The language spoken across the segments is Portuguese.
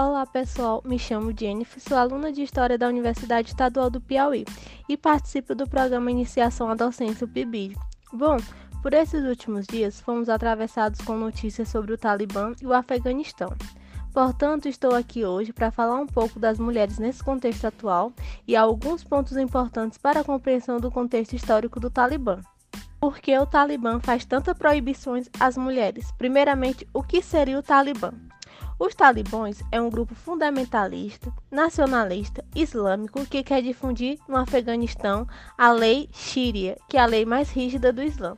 Olá pessoal, me chamo Jennifer, sou aluna de História da Universidade Estadual do Piauí e participo do programa Iniciação à Docência PIBID. Bom, por esses últimos dias fomos atravessados com notícias sobre o Talibã e o Afeganistão. Portanto, estou aqui hoje para falar um pouco das mulheres nesse contexto atual e alguns pontos importantes para a compreensão do contexto histórico do Talibã. Por que o Talibã faz tantas proibições às mulheres? Primeiramente, o que seria o Talibã? Os talibãs é um grupo fundamentalista, nacionalista, islâmico que quer difundir no Afeganistão a lei Sharia, que é a lei mais rígida do Islã.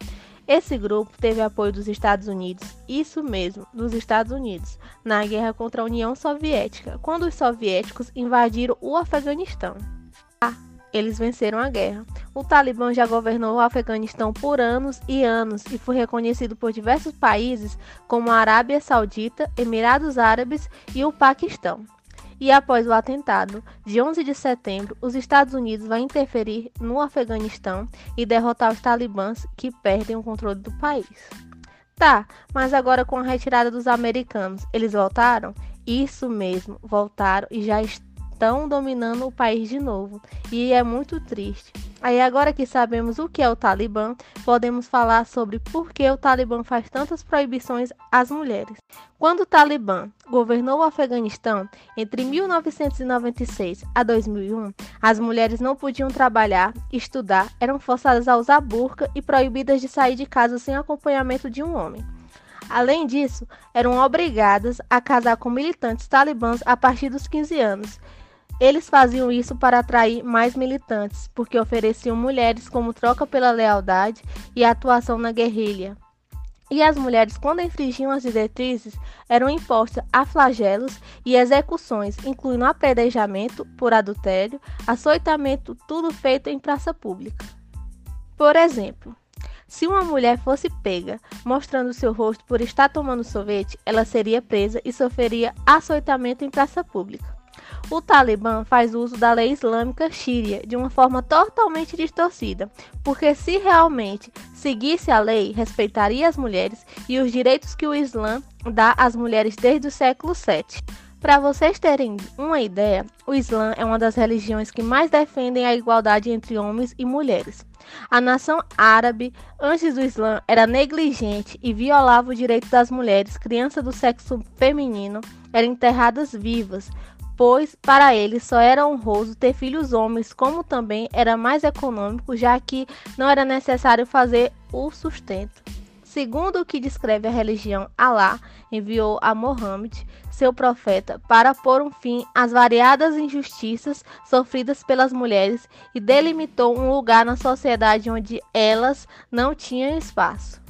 Esse grupo teve apoio dos Estados Unidos, isso mesmo, dos Estados Unidos, na guerra contra a União Soviética, quando os soviéticos invadiram o Afeganistão. Eles venceram a guerra. O Talibã já governou o Afeganistão por anos e anos e foi reconhecido por diversos países como a Arábia Saudita, Emirados Árabes e o Paquistão. E após o atentado de 11 de setembro, os Estados Unidos vão interferir no Afeganistão e derrotar os talibãs que perdem o controle do país. Tá, mas agora com a retirada dos americanos, eles voltaram? Isso mesmo, voltaram e já estão estão dominando o país de novo, e é muito triste. Aí agora que sabemos o que é o Talibã, podemos falar sobre por que o Talibã faz tantas proibições às mulheres. Quando o Talibã governou o Afeganistão entre 1996 a 2001, as mulheres não podiam trabalhar, estudar, eram forçadas a usar burca e proibidas de sair de casa sem acompanhamento de um homem. Além disso, eram obrigadas a casar com militantes talibãs a partir dos 15 anos eles faziam isso para atrair mais militantes, porque ofereciam mulheres como troca pela lealdade e atuação na guerrilha. E as mulheres, quando infringiam as diretrizes, eram impostas a flagelos e execuções, incluindo apedrejamento por adultério, açoitamento, tudo feito em praça pública. Por exemplo, se uma mulher fosse pega mostrando seu rosto por estar tomando sorvete, ela seria presa e sofreria açoitamento em praça pública. O Talibã faz uso da lei islâmica Sharia de uma forma totalmente distorcida, porque se realmente seguisse a lei, respeitaria as mulheres e os direitos que o Islã dá às mulheres desde o século VII. Para vocês terem uma ideia, o Islã é uma das religiões que mais defendem a igualdade entre homens e mulheres. A nação árabe, antes do Islã, era negligente e violava o direito das mulheres, crianças do sexo feminino, eram enterradas vivas, pois para ele só era honroso ter filhos homens, como também era mais econômico, já que não era necessário fazer o sustento. Segundo o que descreve a religião, Alá enviou a Mohammed, seu profeta, para pôr um fim às variadas injustiças sofridas pelas mulheres e delimitou um lugar na sociedade onde elas não tinham espaço.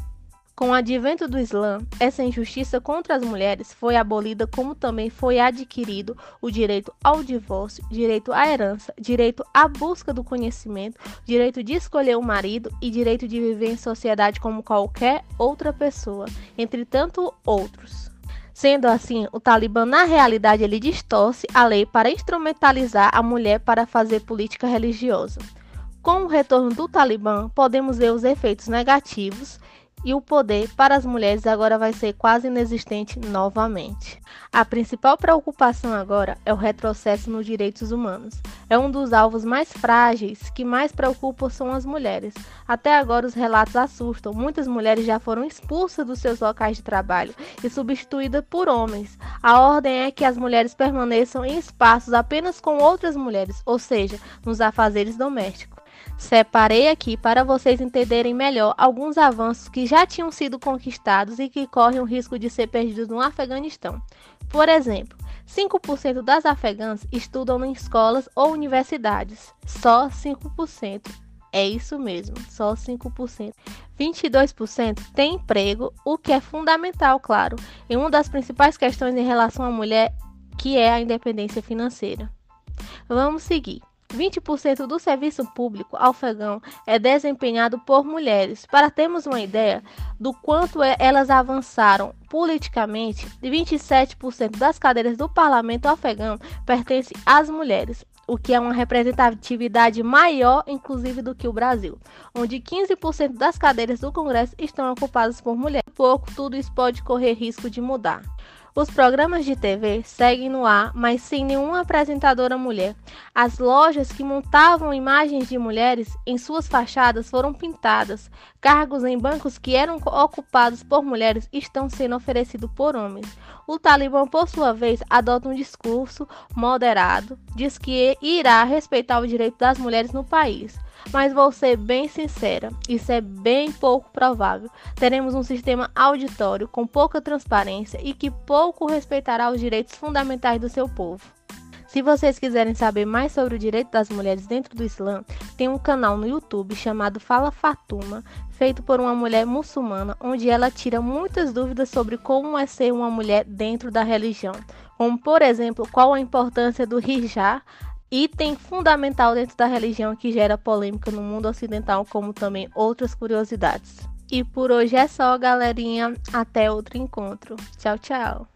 Com o advento do Islã, essa injustiça contra as mulheres foi abolida, como também foi adquirido o direito ao divórcio, direito à herança, direito à busca do conhecimento, direito de escolher o marido e direito de viver em sociedade como qualquer outra pessoa, entre tanto outros. Sendo assim, o Talibã na realidade ele distorce a lei para instrumentalizar a mulher para fazer política religiosa. Com o retorno do Talibã, podemos ver os efeitos negativos e o poder para as mulheres agora vai ser quase inexistente novamente. A principal preocupação agora é o retrocesso nos direitos humanos. É um dos alvos mais frágeis que mais preocupam são as mulheres. Até agora os relatos assustam. Muitas mulheres já foram expulsas dos seus locais de trabalho e substituídas por homens. A ordem é que as mulheres permaneçam em espaços apenas com outras mulheres, ou seja, nos afazeres domésticos. Separei aqui para vocês entenderem melhor alguns avanços que já tinham sido conquistados e que correm o risco de ser perdidos no Afeganistão. Por exemplo, 5% das afegãs estudam em escolas ou universidades. Só 5%. É isso mesmo, só 5%. 22% têm emprego, o que é fundamental, claro, em uma das principais questões em relação à mulher, que é a independência financeira. Vamos seguir. 20% do serviço público afegão é desempenhado por mulheres. Para termos uma ideia do quanto é, elas avançaram politicamente, 27% das cadeiras do parlamento afegão pertencem às mulheres, o que é uma representatividade maior, inclusive, do que o Brasil, onde 15% das cadeiras do Congresso estão ocupadas por mulheres. Pouco, tudo isso pode correr risco de mudar. Os programas de TV seguem no ar, mas sem nenhuma apresentadora mulher. As lojas que montavam imagens de mulheres em suas fachadas foram pintadas. Cargos em bancos que eram ocupados por mulheres estão sendo oferecidos por homens. O Talibã, por sua vez, adota um discurso moderado, diz que irá respeitar o direito das mulheres no país. Mas vou ser bem sincera, isso é bem pouco provável. Teremos um sistema auditório com pouca transparência e que pouco respeitará os direitos fundamentais do seu povo. Se vocês quiserem saber mais sobre o direito das mulheres dentro do Islã, tem um canal no YouTube chamado Fala Fatuma, feito por uma mulher muçulmana, onde ela tira muitas dúvidas sobre como é ser uma mulher dentro da religião, como por exemplo, qual a importância do hijab, item fundamental dentro da religião que gera polêmica no mundo ocidental, como também outras curiosidades. E por hoje é só, galerinha. Até outro encontro. Tchau, tchau.